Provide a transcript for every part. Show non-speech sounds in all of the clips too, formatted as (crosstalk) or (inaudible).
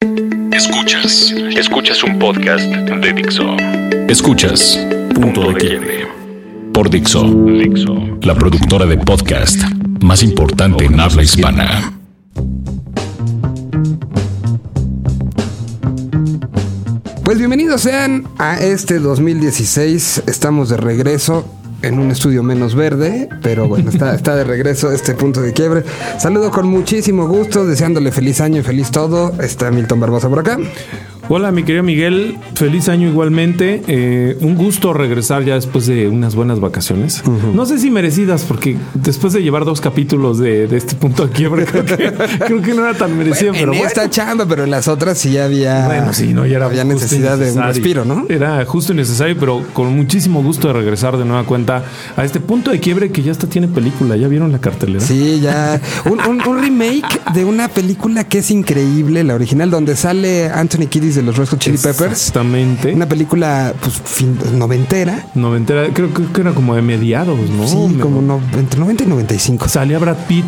Escuchas, escuchas un podcast de Dixo. Escuchas Punto de Quiebre por Dixo, Dixo, la productora de podcast más importante en habla hispana. Pues bienvenidos sean a este 2016. Estamos de regreso en un estudio menos verde, pero bueno, está, está de regreso este punto de quiebre. Saludo con muchísimo gusto, deseándole feliz año y feliz todo. Está Milton Barbosa por acá. Hola, mi querido Miguel. Feliz año igualmente. Eh, un gusto regresar ya después de unas buenas vacaciones. No sé si merecidas, porque después de llevar dos capítulos de, de este punto de quiebre, (laughs) creo que, creo que no era tan merecido. en pero bueno. esta chamba, pero en las otras sí ya había, Bueno, sí, no, ya era había necesidad de un respiro, ¿no? Era justo y necesario, pero con muchísimo gusto de regresar de nueva cuenta a este punto de quiebre que ya hasta tiene película. ¿Ya vieron la cartelera? Sí, ya. Un, un- un remake de una película que es increíble, la original, donde sale Anthony Kiddis de los Red Hot Chili Peppers. Exactamente. Una película, pues, fin- noventera. Noventera, creo, creo que era como de mediados, ¿no? sí, Me- como no, entre 90 y 95. Salía Brad Pitt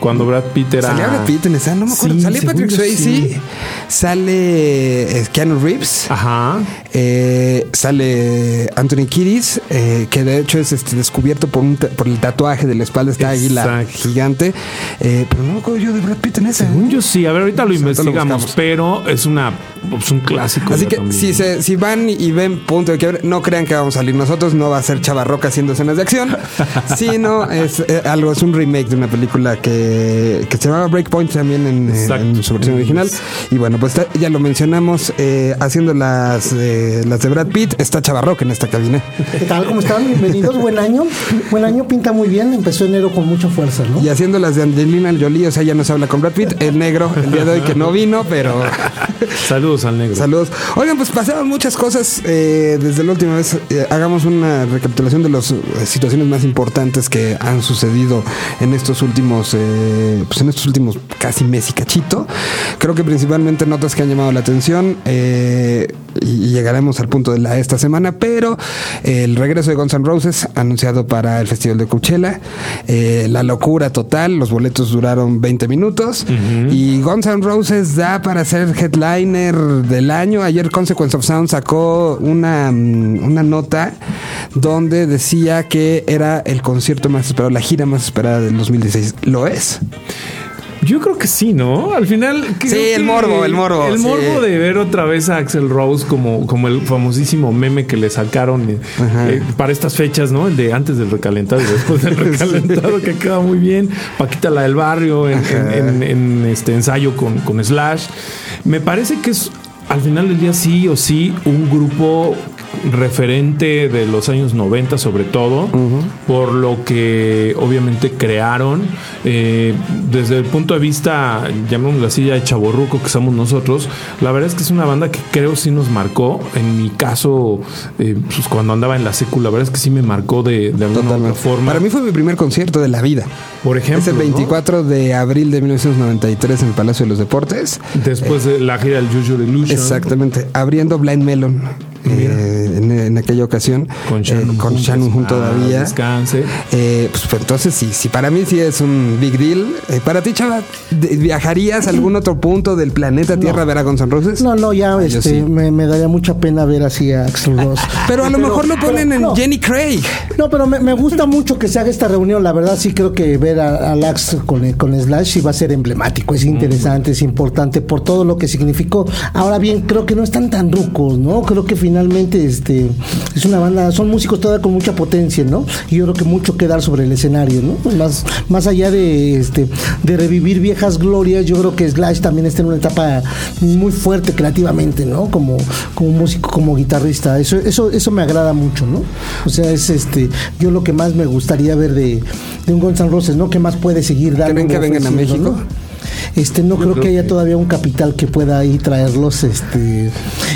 cuando Brad Pitt era. Salía Brad Pitt en esa, no me acuerdo. Sí, Salía Patrick Swayze, sí. sale eh, Keanu Reeves, Ajá. eh, sale Anthony Kiddis, eh, que de hecho es este, descubierto por, un por el tatuaje de la espalda, esta águila gigante. Eh, pero no me acuerdo yo de Brad Pitt en esa. Según ¿eh? yo sí, a ver, ahorita lo investigamos, pero es una es un clásico. Así que también. si, se, si van y ven punto de quiebre, no crean que vamos a salir nosotros, no va a ser Chavarroca haciendo escenas de acción, (laughs) sino es eh, algo, es un remake de una película que, que se llamaba Breakpoint también en, en- su versión original. Y bueno, pues está- ya lo mencionamos, eh, haciendo las, eh, las de Brad Pitt, está Chavarroca en esta cabina. ¿Qué tal? ¿Cómo están? Bienvenidos. Buen año. Buen año, pinta muy bien. Empezó enero con mucha fuerza, ¿no? Y haciendo las de Angelina Jolie, o sea, ya no se habla con Brad Pitt, el negro, el día de hoy que no vino, pero (laughs) Saludos al negro. Saludos. Oigan, pues pasaron muchas cosas eh, desde la última vez. Eh, hagamos una recapitulación de las situaciones más importantes que han sucedido en estos últimos, eh, pues en estos últimos casi mes y cachito. Creo que principalmente notas que han llamado la atención eh, llegaremos al punto de la esta semana, pero el regreso de Guns N' Roses anunciado para el Festival de Coachella, eh, la locura total, los boletos duraron 20 minutos y Guns N' Roses da para ser headliner del año. Ayer Consequence of Sound sacó una, mm, una nota donde decía que era el concierto más esperado, la gira más esperada del 2016. ¿Lo es? Yo creo que sí, ¿no? Al final. Sí, el morbo, el morbo, El sí. morbo de ver otra vez a Axel Rose como, como el famosísimo meme que le sacaron eh, eh, para estas fechas, ¿no? El de antes del recalentado y después del (laughs) recalentado, que queda muy bien. Paquita la del barrio en, en- en- en este ensayo con, con Slash. Me parece que es al final del día sí o sí un grupo referente de los años 90 sobre todo, por lo que obviamente crearon eh, desde el punto de vista, llamémoslo así, ya de chaborruco que somos nosotros, la verdad es que es una banda que creo sí nos marcó, en mi caso, eh, pues cuando andaba en la secu, la verdad es que sí me marcó de, de alguna otra forma. Para mí fue mi primer concierto de la vida. por ejemplo, es el ¿no? 24 de abril de 1993 en el Palacio de los Deportes. después de la gira del Juju Illusion. Exactamente, abriendo Blind Melon eh, en, en aquella ocasión Con eh, Shannon, con Hoon, Shannon Hoon ah, todavía. Descanse. Eh, pues, pues, entonces sí, sí, para mí sí es un big deal. Eh, para ti, Chava, ¿viajarías a algún otro punto del planeta Tierra a ver a Guns N' Roses? No, no, ya Ah, este, sí. me, me daría mucha pena ver así a Axel (laughs) Rose. Pero a lo mejor lo ponen pero en no. Jenny Craig. No, pero me, me gusta mucho que se haga esta reunión. La verdad, sí creo que ver a, a Lax con, con Slash sí va a ser emblemático. Es interesante, es importante por todo lo que significó. Ahora bien, creo que no están tan rucos, ¿no? Creo que finalmente este es una banda, son músicos todavía con mucha potencia, ¿no? Y yo creo que mucho que dar sobre el escenario, ¿no? Más, más allá de este de revivir viejas glorias, yo creo que Slash también está en una etapa muy fuerte creativamente, ¿no? Como, como músico, como guitarrista. Eso, eso, eso me agrada mucho, ¿no? O sea, es este, yo lo que más me gustaría ver de, de un Guns N' Roses, ¿no? ¿Qué más puede seguir dando? ¿Creen que vengan a México? ¿no? Este, no creo, creo que haya que- todavía un capital que pueda ahí traerlos, este,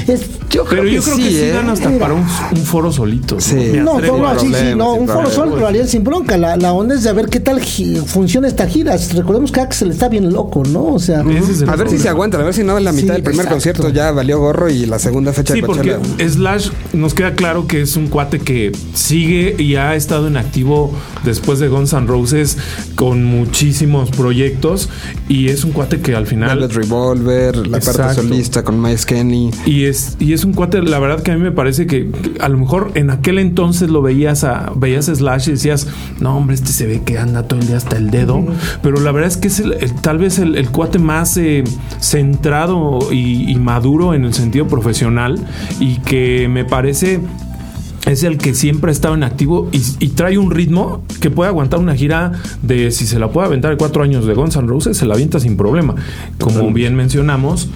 es, Yo creo Pero que yo creo sí, que sí ¿eh? dan hasta Mira. para un, un foro solito. Sí. No, no, sí, sí, no, un foro solo lo harían sin bronca. La, la onda es de ver qué tal funciona esta gira. Recordemos que Axel está bien loco, ¿no? O sea, es A ver si se aguanta, a ver si no en la mitad Sí, del primer exacto. concierto ya valió gorro y la segunda fecha Sí, de porque. Slash nos queda claro que es un cuate que sigue y ha estado en activo después de Guns N' Roses con muchísimos proyectos y es un cuate que al final Velvet Revolver, la parte Exacto. solista con Miles Kenny. y es y es un cuate la verdad que a mí me parece que, que a lo mejor en aquel entonces lo veías a veías a Slash y decías no hombre este se ve que anda todo el día hasta el dedo pero la verdad es que es el- el- tal vez el, el cuate más eh, centrado y, y maduro en el sentido profesional y que me parece es el que siempre ha estado en activo y, y trae un ritmo que puede aguantar una gira de si se la puede aventar de cuatro años de Guns N' Roses, se la avienta sin problema. Como bien mencionamos,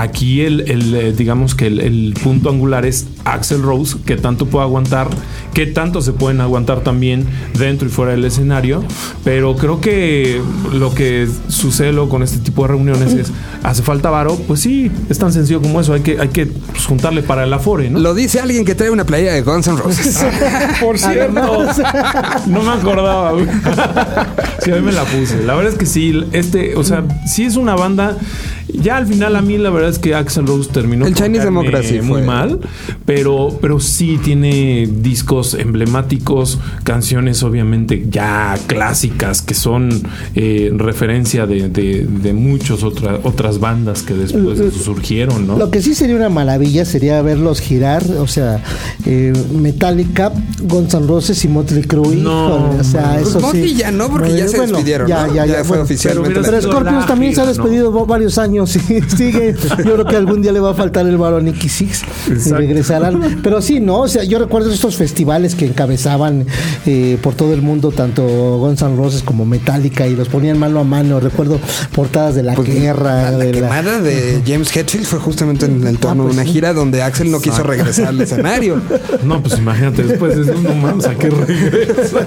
aquí el, el, eh, digamos que el, el punto angular es Axel Rose, que tanto puede aguantar, que tanto se pueden aguantar también dentro y fuera del escenario. Pero creo que lo que sucede luego con este tipo de reuniones es hace falta varo, pues sí, es tan sencillo como eso, hay que, hay que pues, juntarle para el afore, ¿no? Lo dice alguien que trae una playera de Guns N' Roses. (laughs) Por cierto, no me acordaba. Sí, a mí me la puse. La verdad es que sí, este, o sea, sí es una banda. Ya al final a mí la verdad es que Axel Rose terminó El Chinese Democracy muy fue. mal, pero pero sí tiene discos emblemáticos, canciones obviamente ya clásicas que son eh, referencia de, de, de muchas otras otras bandas que después de eso surgieron, ¿no? Lo que sí sería una maravilla sería verlos girar, o sea, eh, Metallica, Guns N' Roses y Motley Crue. No, o sea, eso Motley sí. ya no, porque ya se despidieron, Ya, ¿no? ya, Ya ya, fue bueno, oficialmente pero Pero Scorpions también se ha despedido va- varios años y (laughs) sigue. Yo creo que algún día le va a faltar el Nicky Six y Exacto. Pero sí, ¿no? O sea, yo recuerdo estos festivales que encabezaban eh, por todo el mundo, tanto Guns N' Roses como Metallica, y los ponían mano a mano. Recuerdo portadas de la Pues, guerra. la de la- quemada de James Hetfield fue justamente en el torno Ah, pues de una sí. gira donde Axel no quiso regresar al escenario. No, pues imagínate, después de eso, no mames, ¿a qué regresa?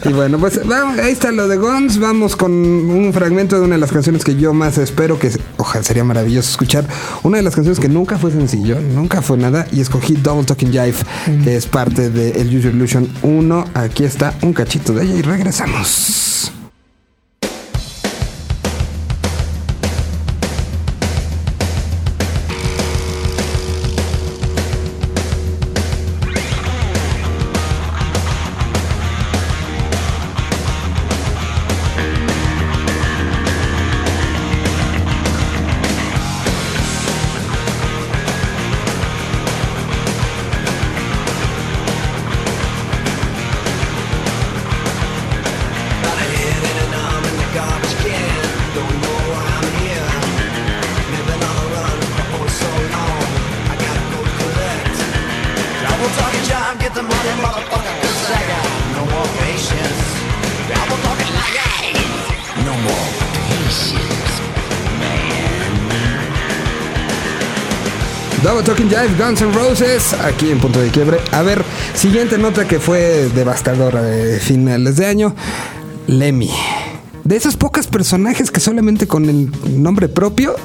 (laughs) Y bueno, pues vamos, ahí está lo de Guns. Vamos con un fragmento de una de las canciones que yo más espero, que ojalá sería maravilloso escuchar. Una de las canciones que nunca fue sencillo, nunca fue nada, y escogí Double Talking Jive, que es parte de El Use Your Illusion 1. Aquí está un cachito de ella y regresamos. Double Talking Jive, Guns N' Roses, aquí en Punto de Quiebre. A ver, siguiente nota que fue devastadora de finales de año. Lemmy. De esos pocos personajes que solamente con el nombre propio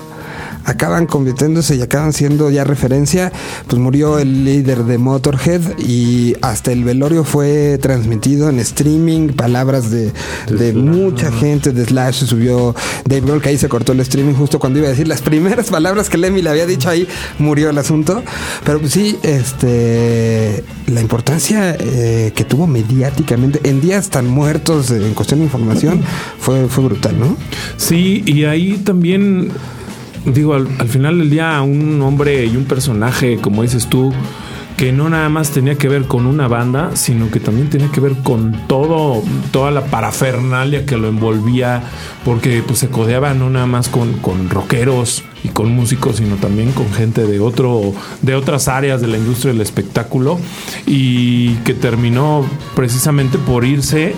acaban convirtiéndose y acaban siendo ya referencia, pues murió el líder de Motorhead y hasta el velorio fue transmitido en streaming, palabras de, de mucha gente, de Slash se subió Dave Grohl, que ahí se cortó el streaming justo cuando iba a decir las primeras palabras que Lemmy le había dicho ahí, murió el asunto, pero pues sí, este, la importancia eh, que tuvo mediáticamente en días tan muertos en cuestión de información fue, fue brutal, ¿no? Sí, y ahí también, digo, al, al final del día, un hombre y un personaje, como dices tú, que no nada más tenía que ver con una banda, sino que también tenía que ver con todo, toda la parafernalia que lo envolvía, porque pues se codeaba no nada más con, con rockeros y con músicos, sino también con gente de otro, de otras áreas de la industria del espectáculo, y que terminó precisamente por irse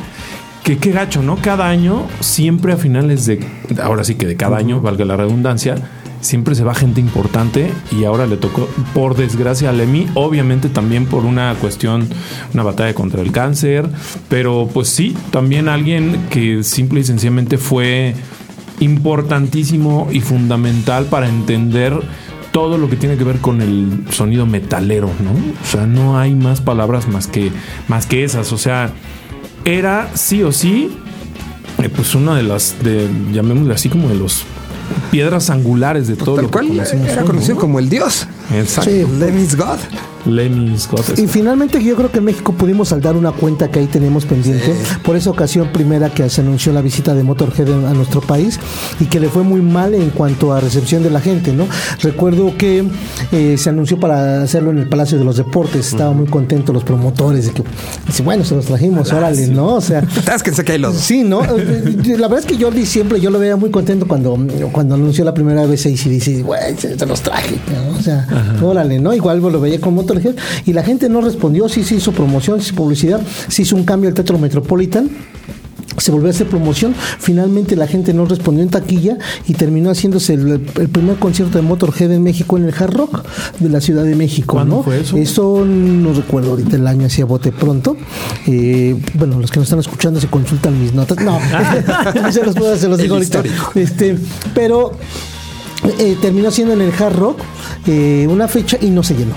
que qué gacho, ¿no? Cada año, siempre a finales de. Ahora sí que de cada año, valga la redundancia, siempre se va gente importante y ahora le tocó, por desgracia, a Lemmy, obviamente también por una cuestión, una batalla contra el cáncer, pero pues sí, también alguien que simple y sencillamente fue importantísimo y fundamental para entender todo lo que tiene que ver con el sonido metalero, ¿no? O sea, no hay más palabras más que, más que esas. O sea, era sí o sí, eh, pues una de las, de, llamémosle así como de los piedras angulares de todo Tal lo que cual conocemos era conocido ¿no? como el dios. Exacto. Sí. God. Lemmy Scott. Y finalmente yo creo que en México pudimos saldar una cuenta que ahí tenemos pendiente. Por esa ocasión primera que se anunció la visita de Motorhead a nuestro país y que le fue muy mal en cuanto a recepción de la gente, ¿no? Recuerdo que eh, se anunció para hacerlo en el Palacio de los Deportes. Estaban muy contentos los promotores de que, dice, bueno, se los trajimos, órale, ¿no? O sea, (laughs) Tásquense que hay los. Sí, ¿no? Eh, La verdad es que yo siempre yo lo veía muy contento cuando, cuando anunció la primera vez y dice, güey, se, los traje, ¿no? O sea, órale, ¿no? Igual lo veía con Y la gente no respondió, sí se hizo promoción, sí hizo publicidad, se hizo un cambio al Teatro Metropolitan. Se volvió a hacer promoción. Finalmente la gente no respondió en taquilla y terminó haciéndose el, el primer concierto de Motorhead en México en el Hard Rock de la Ciudad de México. ¿Cuándo ¿no? fue eso? Eso no recuerdo ahorita el año, hacía bote pronto. Eh, bueno, los que nos están escuchando se consultan mis notas. No, (laughs) (laughs) se los, puedo- se los digo ahorita. Este, pero eh, terminó siendo en el Hard Rock eh, una fecha y no se llenó.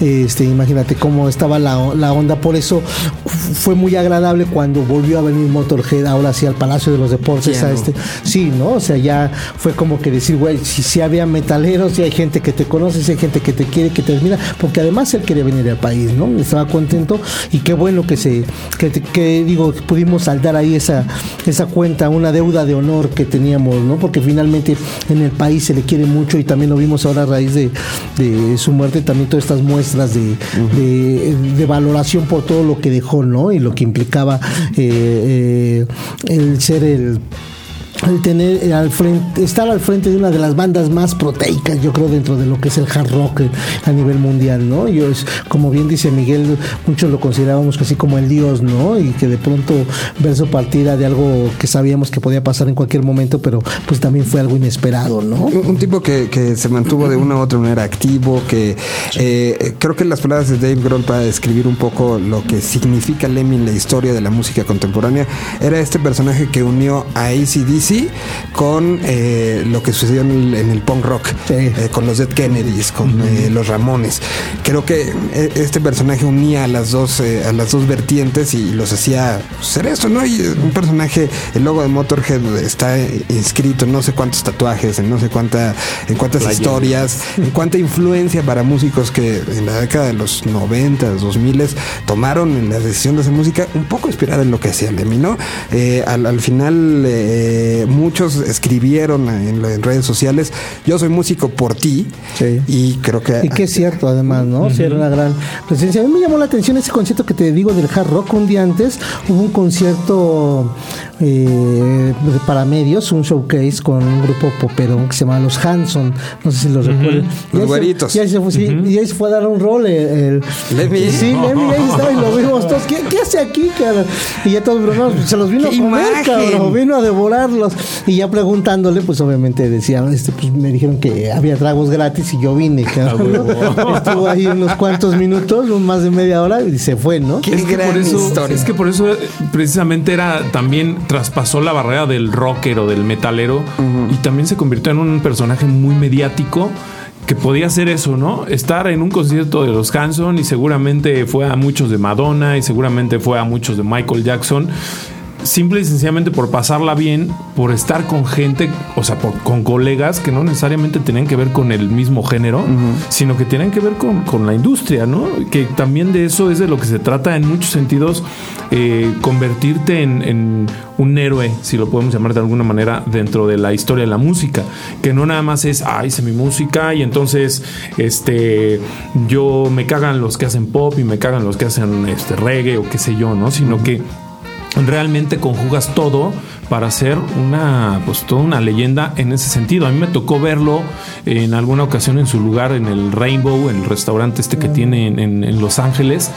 Este, imagínate cómo estaba la, la onda, por eso fue muy agradable cuando volvió a venir Motorhead ahora sí al Palacio de los Deportes. A Lleno. este, sí, ¿no? O sea, ya fue como que decir, güey, si, si había metaleros, si hay gente que te conoce, si hay gente que te quiere, que te admira, porque además él quería venir al país, ¿no? Estaba contento y qué bueno que se, que, que, digo, pudimos saldar ahí esa, esa cuenta, una deuda de honor que teníamos, ¿no? Porque finalmente en el país se le quiere mucho y también lo vimos ahora a raíz de, de su muerte, también todas estas muestras de, de, valoración por todo lo que dejó, ¿no? Y lo que implicaba eh, eh, el ser el el tener eh, al frente, estar al frente de una de las bandas más proteicas, yo creo, dentro de lo que es el hard rock eh, a nivel mundial, ¿no? Yo es, como bien dice Miguel, muchos lo considerábamos casi como el dios, ¿no? Y que de pronto ver su partida de algo que sabíamos que podía pasar en cualquier momento, pero pues también fue algo inesperado, ¿no? Un, un tipo que, que se mantuvo de una u otra manera activo, que eh, creo que las palabras de Dave Grohl para describir un poco lo que significa Lemmy en la historia de la música contemporánea, era este personaje que unió a ACDC con eh, lo que sucedió en el, en el punk rock, Sí. eh, con los Dead Kennedys, con eh, los Ramones. Creo que este personaje unía a las dos, a las dos vertientes y los hacía ser esto, ¿no? Y un personaje, el logo de Motorhead está inscrito en no sé cuántos tatuajes, en no sé cuánta, en cuántas historias, en cuánta influencia para músicos que en la década de los 90, 2000 tomaron en la decisión de hacer música un poco inspirada en lo que hacían de mí, ¿no? Al, al final eh, muchos escribieron en, en redes sociales, yo soy músico por ti Sí. y creo que Y que es cierto, además, ¿no? Sí, era una gran presencia. A mí me llamó la atención ese concierto que te digo del hard rock. Un día antes hubo un concierto eh, para medios, un showcase con un grupo popero que se llama Los Hanson. No sé si los recuerdan. Y Los güeritos. Y ahí se fue, sí, y ahí se fue a dar un rol. El, el- Lemmy. Sí, Lemmy ahí estaba y lo vimos todos. ¿Qué, qué hace aquí? Y ya todos se los vino a ¡Qué comer, cabrón. Vino a devorarlos. Y ya preguntándole, pues obviamente decía, este, pues me dijeron que había tragos gratis y yo vine. ¿no? (laughs) (laughs) Estuvo ahí unos cuantos minutos, más de media hora y se fue, ¿no? Qué es que, gran por eso, historia. es que por eso eh, precisamente era también traspasó la barrera del rocker o del metalero y también se convirtió en un personaje muy mediático que podía hacer eso, ¿no? Estar en un concierto de los Hanson y seguramente fue a muchos de Madonna y seguramente fue a muchos de Michael Jackson. Simple y sencillamente por pasarla bien, por estar con gente, o sea, por- con colegas que no necesariamente tenían que ver con el mismo género, sino que tienen que ver con, con la industria, ¿no? Que también de eso es de lo que se trata en muchos sentidos, eh, convertirte en, en un héroe, si lo podemos llamar de alguna manera, dentro de la historia de la música. Que no nada más es, ah, hice mi música y entonces este yo me cagan los que hacen pop y me cagan los que hacen este reggae o qué sé yo, ¿no? Sino que realmente conjugas todo para hacer una pues toda una leyenda en ese sentido. A mí me tocó verlo en alguna ocasión en su lugar en el Rainbow, el restaurante este que tiene en, en- en Los Ángeles.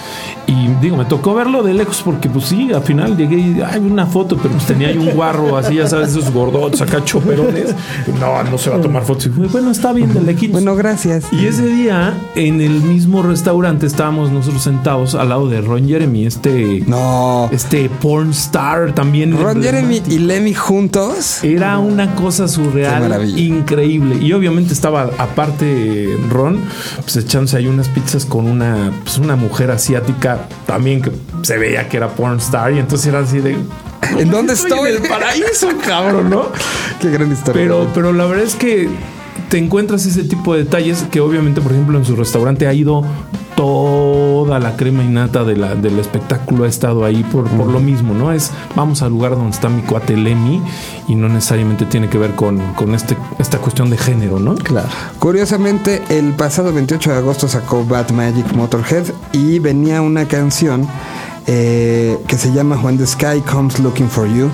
Y digo, me tocó verlo de lejos porque pues sí, al final llegué y hay una foto, pero pues tenía ahí un guarro así, ya sabes, esos gordotes acá choperones. No, no se va a tomar fotos. Y fue, bueno, está bien de lejitos. Bueno, gracias. Y ese día, en el mismo restaurante, estábamos nosotros sentados al lado de Ron Jeremy, este No. este porn star también. Ron Jeremy y Lemmy juntos. Era una cosa surreal, increíble. Y obviamente estaba, aparte, Ron, pues echándose ahí unas pizzas con una, pues, una mujer asiática también que se veía que era porn star. Y entonces era así de. ¿En dónde estoy? En el paraíso, cabrón, ¿no? (laughs) Qué gran historia. Pero, pero la verdad es que te encuentras ese tipo de detalles que obviamente, por ejemplo, en su restaurante ha ido toda la crema innata de la, del espectáculo ha estado ahí por, por lo mismo, ¿no? Es vamos al lugar donde está mi cuate Lemmy y no necesariamente tiene que ver con, con este, esta cuestión de género, ¿no? Claro. Curiosamente, el pasado 28 de agosto sacó Bad Magic Motorhead y venía una canción eh, que se llama When the Sky Comes Looking for You.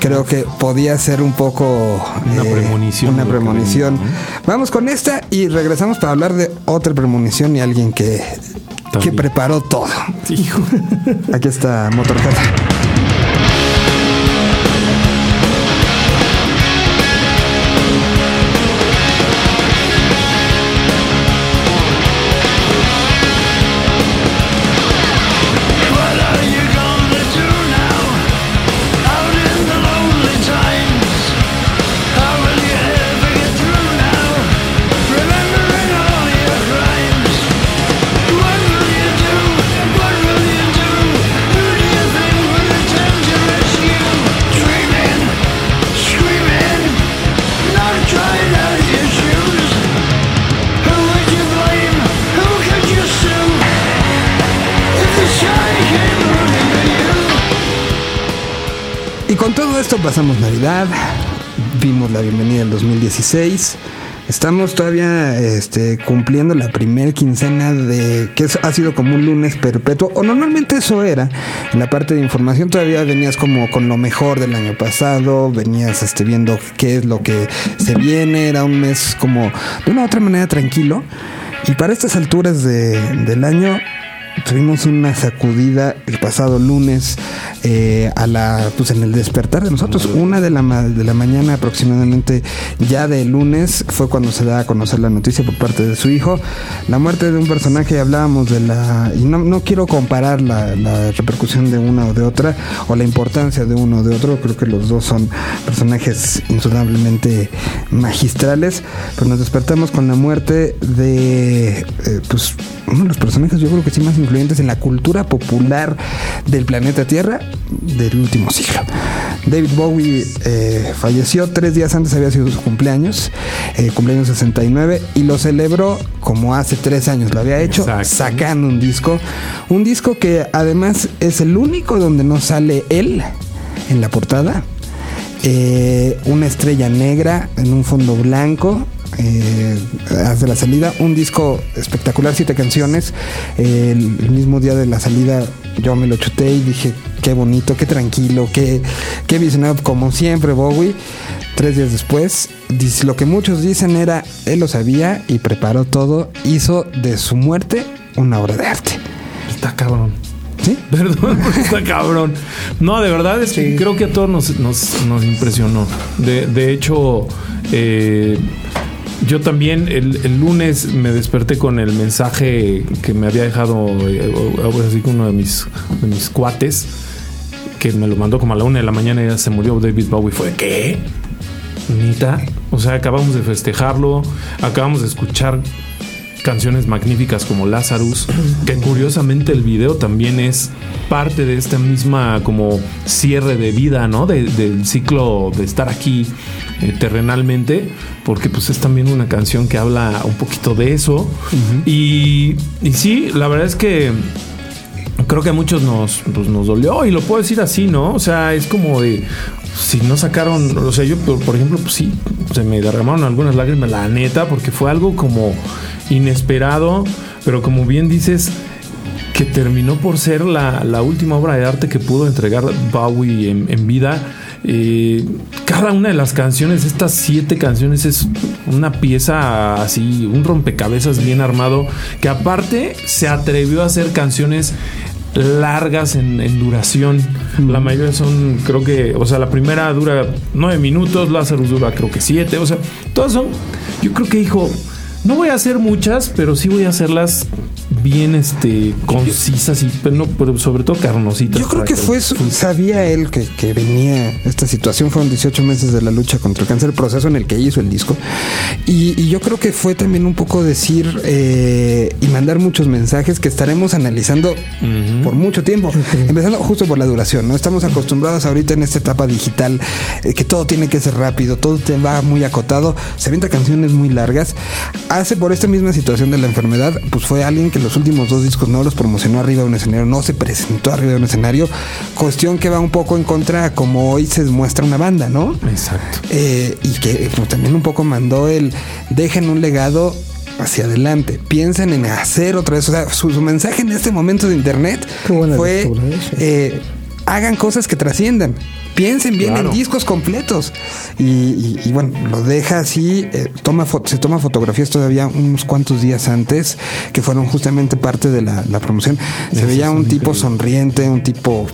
Creo que podía ser un poco eh, Una premonición Una premonición. venía, Vamos con esta y regresamos para hablar de otra premonición y alguien que, que preparó todo. Hijo. (laughs) Aquí está Motorhead. Con todo esto pasamos Navidad, vimos la bienvenida del 2016. Estamos todavía este, cumpliendo la primer quincena de que ha sido como un lunes perpetuo, o normalmente eso era. En la parte de información todavía venías como con lo mejor del año pasado, venías este, viendo qué es lo que se viene, era un mes como de una u otra manera tranquilo. Y para estas alturas de- del año Tuvimos una sacudida el pasado lunes eh, a la, pues en el despertar de nosotros. Una de la, ma- de la mañana aproximadamente ya de lunes fue cuando se da a conocer la noticia por parte de su hijo. La muerte de un personaje, hablábamos de la... Y no, no quiero comparar la, la repercusión de una o de otra o la importancia de uno o de otro. Creo que los dos son personajes indudablemente magistrales. Pero nos despertamos con la muerte de... eh, pues uno de los personajes yo creo que sí más influyentes en la cultura popular del planeta Tierra del último siglo. David Bowie eh, falleció tres días antes, había sido su cumpleaños, eh, cumpleaños 69, y lo celebró como hace tres años lo había hecho, Exacto. sacando un disco. Un disco que además es el único donde no sale él en la portada. Eh, una estrella negra en un fondo blanco. Eh, hace la salida, un disco espectacular, siete canciones. Eh, el, mismo día de la salida yo me lo chuté y dije, qué bonito, qué tranquilo, qué, qué visionado, como siempre Bowie. Tres días después, dice, lo que muchos dicen era, él lo sabía y preparó todo, hizo de su muerte una obra de arte. Está cabrón. ¿Sí? (laughs) Perdón, (laughs) está cabrón. No, de verdad es creo que a todos nos, nos, nos impresionó. De, de hecho, eh, yo también el, lunes me desperté con el mensaje que me había dejado eh, ahora sí que uno de mis, de mis cuates, que me lo mandó como a la una de la mañana y ya se murió David Bowie. Fue, ¿qué? Nita. O sea, acabamos de festejarlo, acabamos de escuchar canciones magníficas como Lazarus, (clears throat) que curiosamente el video también es parte de esta misma como cierre de vida, ¿no? De- del ciclo de estar aquí eh, terrenalmente, porque pues es también una canción que habla un poquito de eso. y, y sí, la verdad es que creo que a muchos nos, pues, nos dolió y lo puedo decir así, ¿no? O sea, es como de si no sacaron, o sea, yo por, por ejemplo, pues sí, se me derramaron algunas lágrimas, la neta, porque fue algo como inesperado, pero como bien dices, que terminó por ser la, la última obra de arte que pudo entregar Bowie en, en vida. Eh, cada una de las canciones, estas siete canciones, es una pieza así, un rompecabezas bien armado, que aparte se atrevió a hacer canciones largas en, en duración. La mayoría son, creo que, o sea, la primera dura nueve minutos, Lazarus dura creo que siete, o sea, todas son, yo creo que dijo, no voy a hacer muchas, pero sí voy a hacerlas bien este concisas y pero no, pero sobre todo carnositas. Yo creo que fue su- sabía él que, que venía esta situación. Fueron 18 meses de la lucha contra el cáncer, el proceso en el que hizo el disco. Y, y yo creo que fue también un poco decir eh, y mandar muchos mensajes que estaremos analizando por mucho tiempo. Empezando justo por la duración, ¿no? Estamos acostumbrados ahorita en esta etapa digital eh, que todo tiene que ser rápido, todo te va muy acotado. Se avienta canciones muy largas. Hace por esta misma situación de la enfermedad, pues fue alguien que los últimos dos discos no los promocionó arriba de un escenario, no se presentó arriba de un escenario. Cuestión que va un poco en contra a como hoy se muestra una banda, ¿no? Exacto. Eh, y que pues, también un poco mandó el dejen un legado hacia adelante, piensen en hacer otra vez. O sea, su, su mensaje en este momento de internet fue lectura, ¿eh? Hagan cosas que trasciendan. Piensen bien Claro. en discos completos. Y, y- y bueno, lo deja así. eh, toma se toma fotografías todavía unos cuantos días antes, que fueron justamente parte de la, la promoción. Se veía un tipo sonriente, un tipo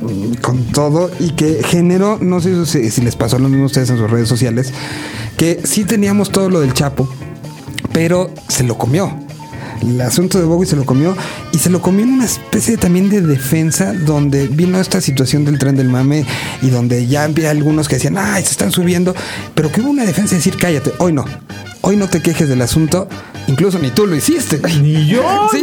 mm, con todo y que generó, no sé si, si les pasó lo mismo a ustedes en sus redes sociales, que sí teníamos todo lo del Chapo, pero se lo comió. El asunto de Bowie se lo comió y se lo comió en una especie también de defensa donde vino esta situación del tren del mame y donde ya había algunos que decían, ay, se están subiendo, pero que hubo una defensa de decir, cállate, hoy no, hoy no te quejes del asunto, incluso ni tú lo hiciste. Ni yo, (laughs) Sí.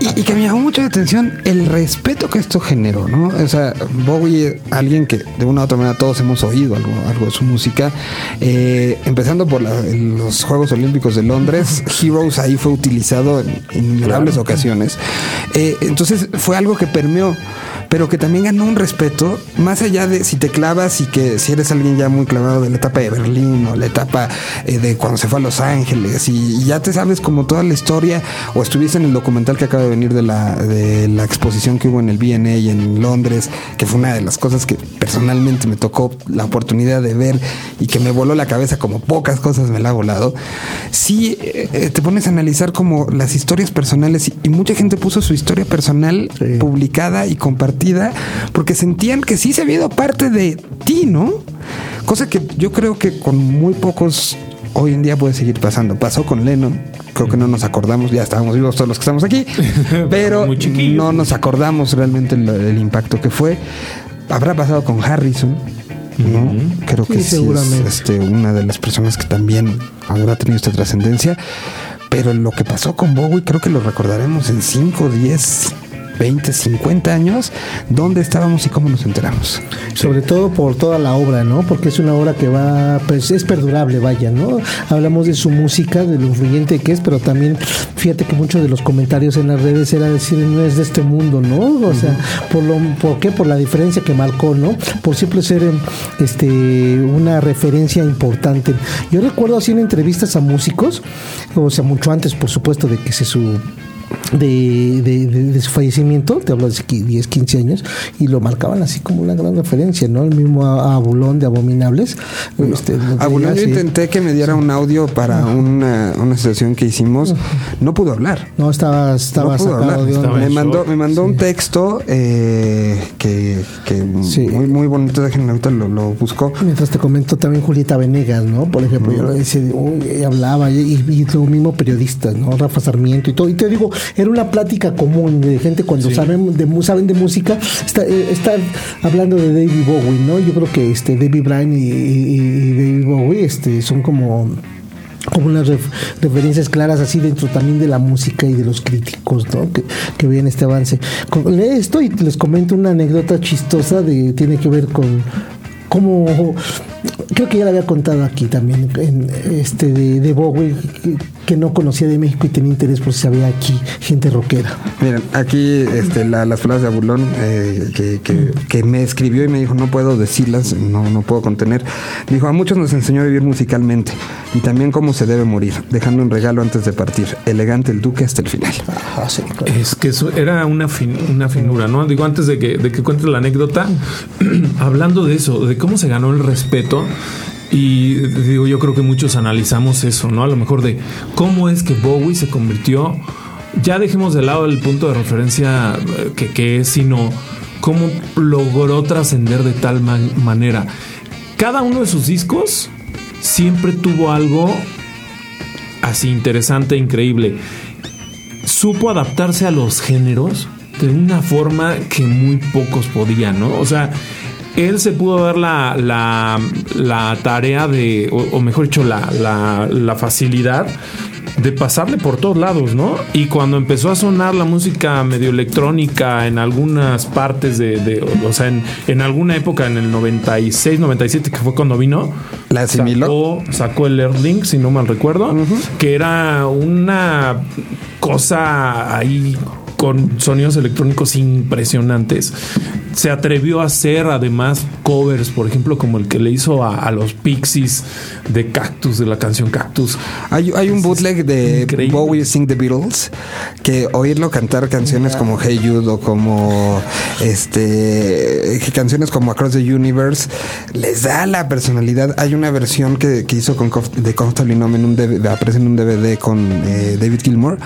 Y, y que me llamó mucho la atención el respeto que esto generó, ¿no? O sea, Bowie, alguien que de una u otra manera todos hemos oído algo, algo de su música, eh, empezando por la- los Juegos Olímpicos de Londres, Heroes ahí fue utilizado en innumerables ocasiones. Eh, entonces fue algo que permeó, pero que también ganó un respeto, más allá de si te clavas y que si eres alguien ya muy clavado de la etapa de Berlín o la etapa eh, de cuando se fue a Los Ángeles y, y ya te sabes como toda la historia o estuviste en el documental que acaba de venir de la, de la exposición que hubo en el BNA en Londres, que fue una de las cosas que personalmente me tocó la oportunidad de ver y que me voló la cabeza como pocas cosas me la ha volado. Sí, eh, eh, te pones a analizar como las historias personales y, y mucha gente puso su historia personal Sí. publicada y compartida porque sentían que sí se había ido parte de ti, ¿no? Cosa que yo creo que con muy pocos hoy en día puede seguir pasando. Pasó con Lennon, creo que no nos acordamos, ya estábamos vivos todos los que estamos aquí, (laughs) pero no nos acordamos realmente el, el impacto que fue. Habrá pasado con Harrison. ¿no? Creo que Sí, sí, es seguramente. este, una de las personas que también habrá tenido esta trascendencia. Pero lo que pasó con Bowie creo que lo recordaremos en 5, 10, 20, 50 años. ¿Dónde estábamos y cómo nos enteramos? Sobre todo por toda la obra, ¿no? Porque es una obra que va, pues es perdurable, vaya, ¿no? Hablamos de su música, de lo influyente que es, pero también fíjate que muchos de los comentarios en las redes era decir, no es de este mundo, ¿no? O sea, por lo, ¿por qué? Por la diferencia que marcó, ¿no? Por siempre ser em, este una referencia importante. Yo recuerdo haciendo entrevistas a músicos, o sea, mucho antes, por supuesto, de que se su de, de- de- de su fallecimiento, te hablo de 10, 15 años, y lo marcaban así como una gran referencia, ¿no? El mismo Abulón de Abominables. Este, Abulón, yo intenté que me diera un audio para una, una sesión que hicimos. No pudo hablar. No, estaba, estaba no pudo sacado hablar. de onda. Estaba Me mandó, me mandó un texto eh, que, que Sí. muy, muy bonito. Déjenme ahorita lo, lo busco. Mientras te comento también Julieta Venegas, ¿no? Por ejemplo, yo lo decía, uy, ella hablaba y, y lo mismo periodistas, ¿no? Rafa Sarmiento y todo. Y te digo, era una plática común de gente cuando saben de saben de música, está, eh, están hablando de David Bowie, ¿no? Yo creo que este David Bryan y, y- y David Bowie este, son como como unas ref- referencias claras así dentro también de la música y de los críticos ¿no? que, que ven este avance. Con esto y les comento una anécdota chistosa de tiene que ver con cómo creo que ya la había contado aquí también en este de, de Bowie que, que no conocía de México y tenía interés por si había aquí gente rockera. Miren, aquí este, la- las palabras de Abulón eh, que, que- que me escribió y me dijo, no puedo decirlas, no, no puedo contener. Dijo, a muchos nos enseñó a vivir musicalmente y también cómo se debe morir, dejando un regalo antes de partir. Elegante el duque hasta el final. Sí, Es que eso era una, fin- una finura, ¿no? Digo, antes de que, de que cuente la anécdota, (clears throat) hablando de eso, de cómo se ganó el respeto. Y digo, yo creo que muchos analizamos eso, ¿no? A lo mejor de cómo es que Bowie se convirtió. Ya dejemos de lado el punto de referencia eh, que, que es, sino cómo logró trascender de tal man- manera. Cada uno de sus discos siempre tuvo algo así interesante, increíble. supo adaptarse a los géneros de una forma que muy pocos podían, ¿no? O sea, él se pudo dar la, la, la tarea de, o, o mejor dicho, la, la, la facilidad de pasarle por todos lados, ¿no? Y cuando empezó a sonar la música medio electrónica en algunas partes de, de- o sea, en, en alguna época, en el 96, 97, que fue cuando vino, La asimiló. Sacó, sacó el Airlink, si no mal recuerdo, que era una cosa ahí con sonidos electrónicos impresionantes. Se atrevió a hacer además covers, por ejemplo, como el que le hizo a, a los Pixies de Cactus, de la canción Cactus. Hay, hay un bootleg de increíble. Bowie Sing the Beatles que oírlo cantar canciones como Hey Jude o como este canciones como Across the Universe les da la personalidad. Hay una versión que, que hizo con de Comfortably Numb en un DVD, aparece en un DVD con eh, David Gilmour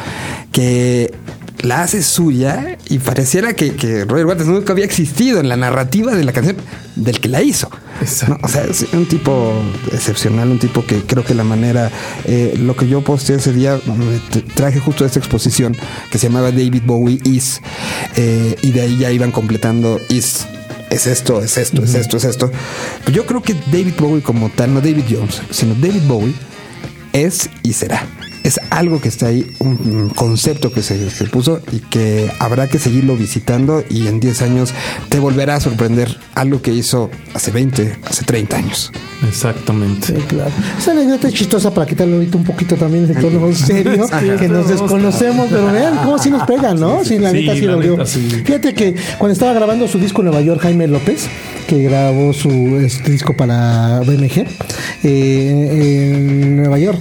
que la hace suya y pareciera que, que Roger Waters nunca había existido en la narrativa de la canción del que la hizo. ¿no? O sea, es un tipo excepcional, un tipo que creo que la manera, eh, lo que yo posteé ese día, traje justo esta exposición que se llamaba David Bowie Is, eh, y de ahí ya iban completando Is. Es esto, es esto, es esto, es esto. Pero yo creo que David Bowie como tal, no David Jones, sino David Bowie es y será. Es algo que está ahí, un concepto que se, se puso y que habrá que seguirlo visitando y en 10 años te volverá a sorprender algo que hizo hace 20, hace 30 años. Exactamente. Sí, claro. Esa anécdota es chistosa para quitarle ahorita un poquito también de tono serio, que nos desconocemos, pero vean cómo sí nos pegan, ¿no? Sí, la Sí, neta sí la lo sí. Fíjate que cuando estaba grabando su disco en Nueva York, Jaime López, que grabó su este disco para BMG, eh, en Nueva York,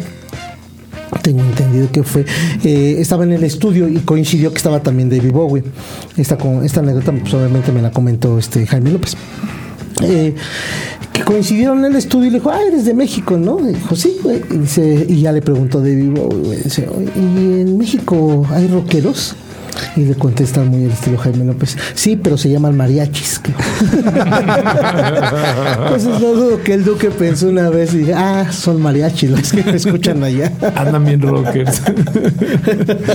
tengo entendido que fue eh, estaba en el estudio y coincidió que estaba también David Bowie. Esta con esta anécdota pues, obviamente me la comentó este Jaime López. Eh, que coincidieron en el estudio y le dijo ah eres de México no y dijo sí güey y, dice, y ya le preguntó David Bowie dice, "Oye, y en México hay rockeros y le contestan muy al estilo Jaime López sí pero se llaman mariachis entonces no dudo que el duque pensó una vez y dije ah son mariachis los que me escuchan allá (laughs) Andan bien rockers. (laughs)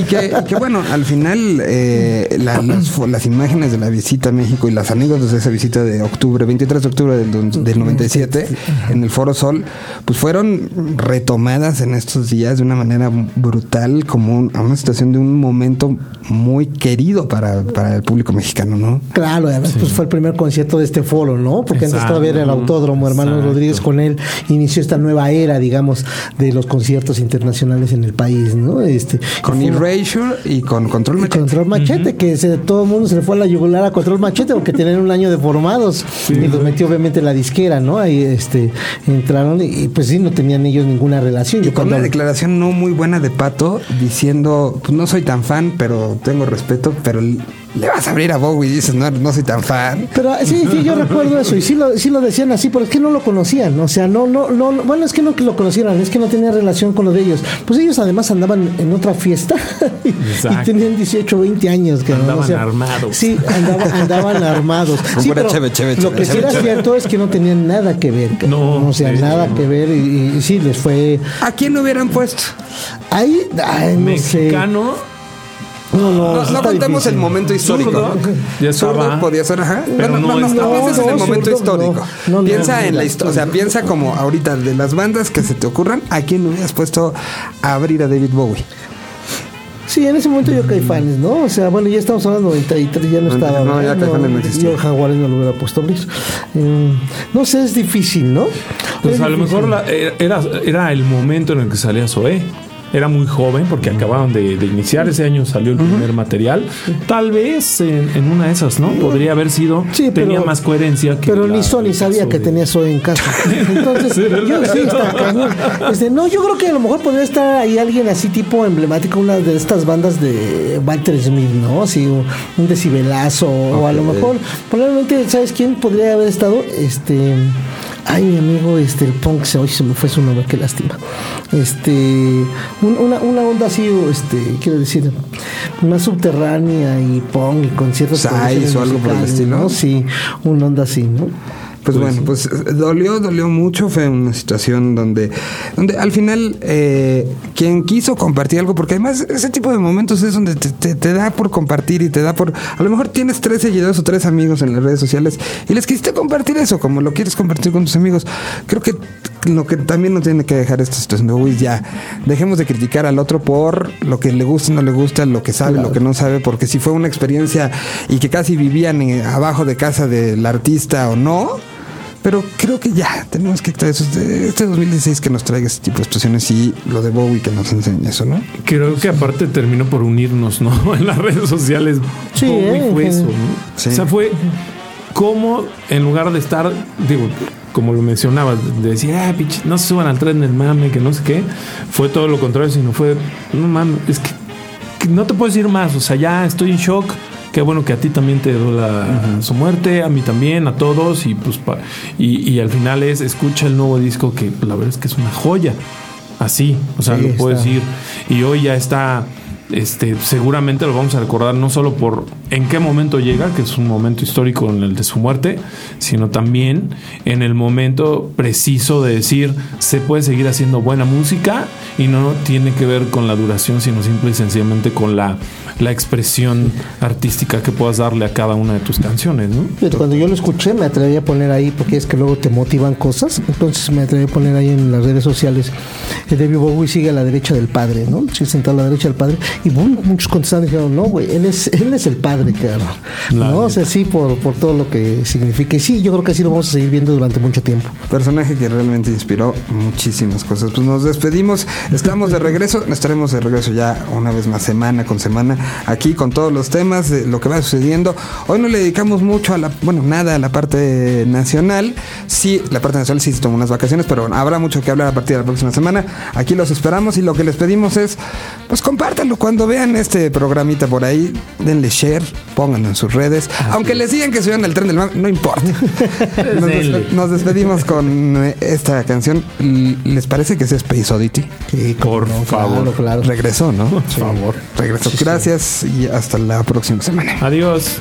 Y que, que bueno, al final eh, la- las, las imágenes de la visita a México y las anécdotas de esa visita de octubre, 23 de octubre del, del 97, en el Foro Sol, pues fueron retomadas en estos días de una manera brutal, como un- a una situación de un momento muy querido para, para el público mexicano, ¿no? Claro, además pues fue el primer concierto de este foro, ¿no? Porque antes Exacto. todavía era el autódromo, hermano Exacto. Rodríguez con él inició esta nueva era, digamos, de los conciertos internacionales en el país, ¿no? Este Con Erasure y con Control Machete. Control Machete, que se, todo el mundo se le fue a la yugular a Control Machete porque tenían un año de formados y los metió obviamente la disquera, ¿no? Ahí este entraron y, y, pues sí, no tenían ellos ninguna relación. Y Yo con cuando- una declaración no muy buena de Pato diciendo, pues no soy tan fan, pero tengo respeto, pero le vas a abrir a Bowie y dices, no, no soy tan fan. Pero sí, sí, yo recuerdo eso y sí lo, sí lo decían así, pero es que no lo conocían, o sea, no, no, no, no- bueno, es que no que lo conocieran, es que no tenía relación con lo de ellos. Pues ellos además andaban en otra fiesta (laughs) y, tenían 18, 20 años. Que, Andaban armados. Sí, andaba- andaban (laughs) armados. Sí, pero cheve, cheve, lo cheve, que sí era cheve. cierto es que no tenían nada que ver. cabrón. No, o sea, sí, nada no. que ver y, y sí, les fue... ¿A quién lo hubieran puesto? Ahí, ay, no sé. No, no, No, no contemos difícil. el momento histórico. ¿no? ya estaba. podía ser, ajá. Pero no, no no, no, pienses en el No, momento zurdo, histórico. no. No, no, piensa no, en la no. historia, o sea, piensa como ahorita de las bandas que se te ocurran, ¿a quién hubieras puesto a abrir a David Bowie? Sí, en ese momento yo Caifanes, ¿no? O sea, bueno, ya estamos hablando de 93, ya no No, estaba. no, ya Caifanes no existía. Yo Jaguares no lo hubiera puesto a abrir. Eh, no sé, es difícil, ¿no? Pues Es a lo mejor la- era, era el momento en el que salía Zoé. Era muy joven porque acababan de, de iniciar. Ese año salió el primer material. Tal vez en, en una de esas, ¿no? Podría haber sido. Sí, pero- tenía más coherencia que. Pero la- ni Sony sabía que de- tenía Zoe en casa. (laughs) Entonces, yo sí está cañón. Este, no, yo creo que a lo mejor podría estar ahí alguien así tipo emblemático, una de estas bandas de Walter Smith, ¿no? Así un, un decibelazo, o a lo mejor, probablemente, ¿sabes quién podría haber estado? Este. Ay, mi amigo, este, el punk, se, hoy se me fue su nombre, qué lástima. Este, un- una, una onda así, este, quiero decir, más subterránea y punk y con ciertas Sais tradiciones o algo por el estilo. ¿no? Sí, una onda así, ¿no? Pues, bueno, pues eh, dolió, dolió mucho. Fue una situación donde, donde al final eh, quien quiso compartir algo, porque además ese tipo de momentos es donde te, te- te da por compartir y te da por. A lo mejor tienes tres seguidores o tres amigos en las redes sociales y les quisiste compartir eso, como lo quieres compartir con tus amigos. Creo que lo que también nos tiene que dejar esta situación de uy, ya dejemos de criticar al otro por lo que le gusta, no le gusta, lo que sabe, lo que no sabe, porque si fue una experiencia y que casi vivían eh, abajo de casa del artista o no. Pero creo que ya tenemos que traer eso, este 2016 que nos traiga este tipo de situaciones y lo de Bowie que nos enseñe eso, ¿no? Creo que aparte terminó por unirnos, ¿no? (laughs) En las redes sociales. Sí, Bowie eh, fue eh. eso, ¿no? Sí. O sea, fue como en lugar de estar, digo, como lo mencionabas, de decir, ah, pinche, no se suban al tren del mame, que no sé qué, fue todo lo contrario, sino fue, no mames, es que, que no te puedo decir más, o sea, ya estoy en shock. Qué bueno que a ti también te duela su muerte, a mí también, a todos, y pues pa- y, y al final es escucha el nuevo disco que la verdad es que es una joya. Así, o sea, Sí, lo puedo está. decir. Y hoy ya está, este, seguramente lo vamos a recordar no solo por en qué momento llega, que es un momento histórico en el de su muerte, sino también en el momento preciso de decir se puede seguir haciendo buena música y no tiene que ver con la duración, sino simple y sencillamente con la, la expresión artística que puedas darle a cada una de tus canciones, ¿no? Cuando yo lo escuché me atreví a poner ahí, porque es que luego te motivan cosas, entonces me atreví a poner ahí en las redes sociales, David Bowie sigue a la derecha del padre, ¿no? Sigue sentado a la derecha del padre, y bueno, muchos contestaron y dijeron, no, güey, él es, él es el padre, claro. La ¿No? O sea, sí, por, por todo lo que significa. Y sí, yo creo que así lo vamos a seguir viendo durante mucho tiempo. Personaje que realmente inspiró muchísimas cosas. Pues nos despedimos, estamos de regreso, estaremos de regreso ya una vez más, semana con semana, aquí con todos los temas de lo que va sucediendo. Hoy no le dedicamos mucho a la, bueno, nada a la parte nacional. Sí, la parte nacional sí se tomó unas vacaciones, pero habrá mucho que hablar a partir de la próxima semana. Aquí los esperamos y lo que les pedimos es, pues compártanlo cuando vean este programita por ahí, denle share, pónganlo en sus redes. Aunque les digan que suban el tren del mame, no importa. (laughs) Nos, despedimos con eh, esta canción. ¿Les parece que es Space Oddity? Sí, Por no, favor. Claro, claro. Regresó, ¿no? Por favor. Regresó. Gracias y hasta la próxima semana. Adiós.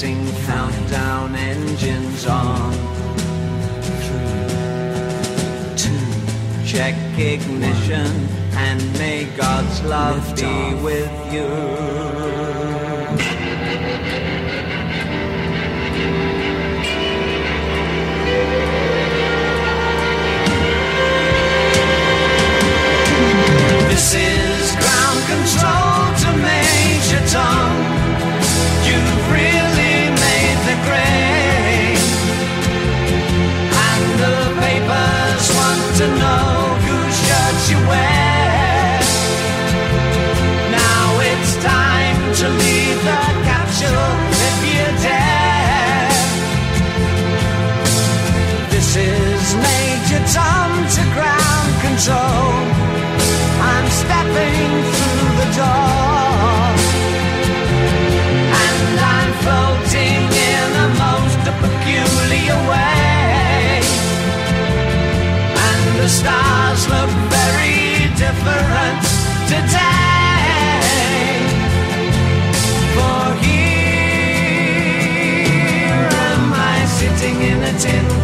Commencing countdown engines on. Three, two. Check ignition and may God's love be with you. This is ground control to Major pretend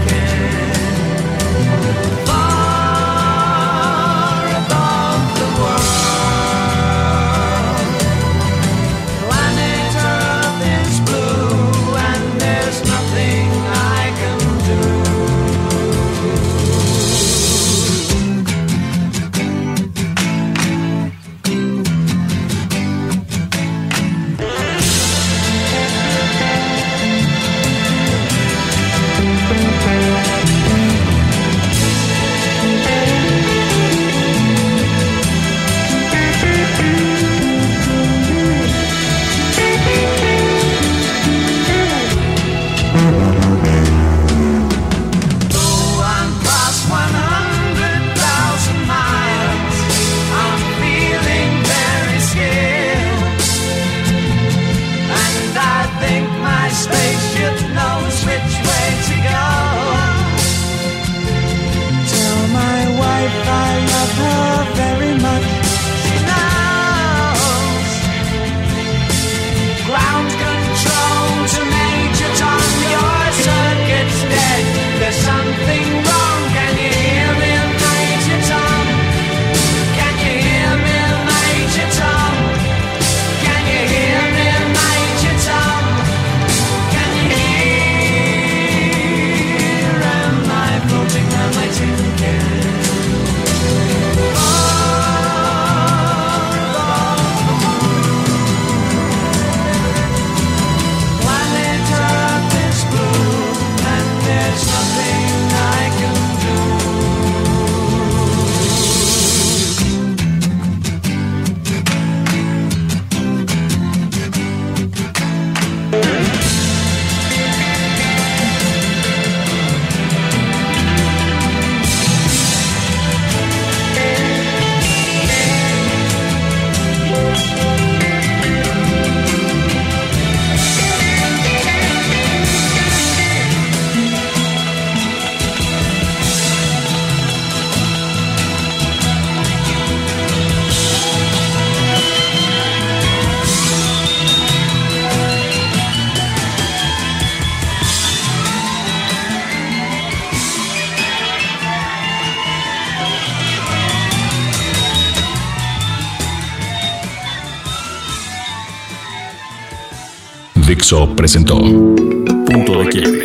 Dixo presentó Punto de Quiebre.